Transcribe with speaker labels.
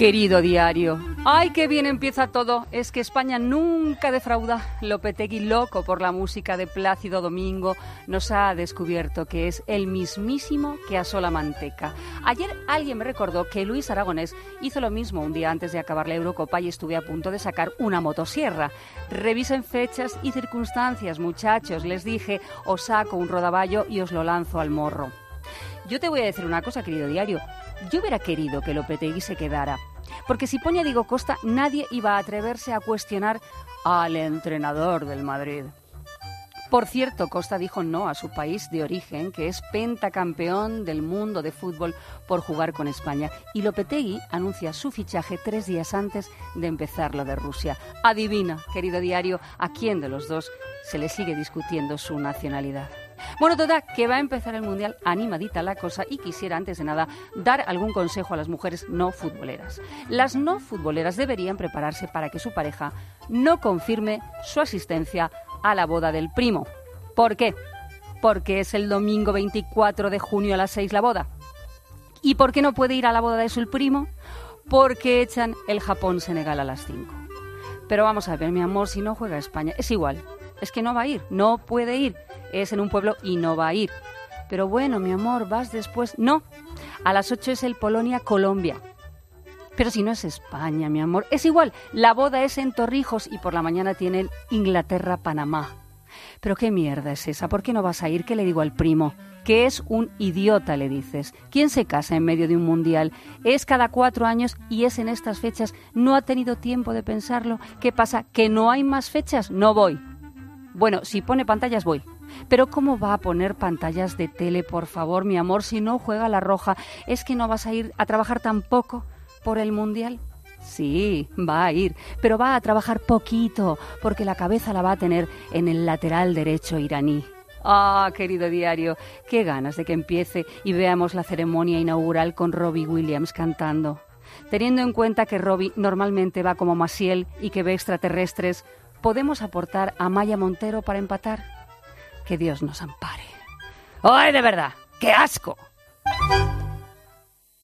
Speaker 1: Querido diario, ay, qué bien empieza todo. Es que España nunca defrauda. Lopetegui, loco por la música de Plácido Domingo, nos ha descubierto que es el mismísimo que asó la manteca. Ayer alguien me recordó que Luis Aragonés hizo lo mismo un día antes de acabar la Eurocopa y estuve a punto de sacar una motosierra. Revisen fechas y circunstancias, muchachos. Les dije, os saco un rodaballo y os lo lanzo al morro. Yo te voy a decir una cosa, querido diario. Yo hubiera querido que Lopetegui se quedara, porque si pone a Diego Costa, nadie iba a atreverse a cuestionar al entrenador del Madrid. Por cierto, Costa dijo no a su país de origen, que es pentacampeón del mundo de fútbol por jugar con España. Y Lopetegui anuncia su fichaje tres días antes de empezar lo de Rusia. Adivina, querido diario, a quién de los dos se le sigue discutiendo su nacionalidad. Bueno, toda, que va a empezar el Mundial animadita la cosa y quisiera antes de nada dar algún consejo a las mujeres no futboleras. Las no futboleras deberían prepararse para que su pareja no confirme su asistencia a la boda del primo. ¿Por qué? Porque es el domingo 24 de junio a las 6 la boda. ¿Y por qué no puede ir a la boda de su primo? Porque echan el Japón-Senegal a las 5. Pero vamos a ver, mi amor, si no juega España, es igual. Es que no va a ir, no puede ir es en un pueblo y no va a ir. Pero bueno, mi amor, vas después. No, a las 8 es el Polonia-Colombia. Pero si no es España, mi amor, es igual. La boda es en Torrijos y por la mañana tienen Inglaterra-Panamá. Pero qué mierda es esa, ¿por qué no vas a ir? ¿Qué le digo al primo? Que es un idiota, le dices. ¿Quién se casa en medio de un mundial? Es cada cuatro años y es en estas fechas. ¿No ha tenido tiempo de pensarlo? ¿Qué pasa? ¿Que no hay más fechas? No voy. Bueno, si pone pantallas voy. Pero ¿cómo va a poner pantallas de tele, por favor, mi amor, si no juega la roja? ¿Es que no vas a ir a trabajar tampoco por el Mundial? Sí, va a ir, pero va a trabajar poquito, porque la cabeza la va a tener en el lateral derecho iraní. Ah, querido diario, qué ganas de que empiece y veamos la ceremonia inaugural con Robbie Williams cantando. Teniendo en cuenta que Robbie normalmente va como Masiel y que ve extraterrestres, ¿podemos aportar a Maya Montero para empatar? Que Dios nos ampare. ¡Ay, de verdad! ¡Qué asco!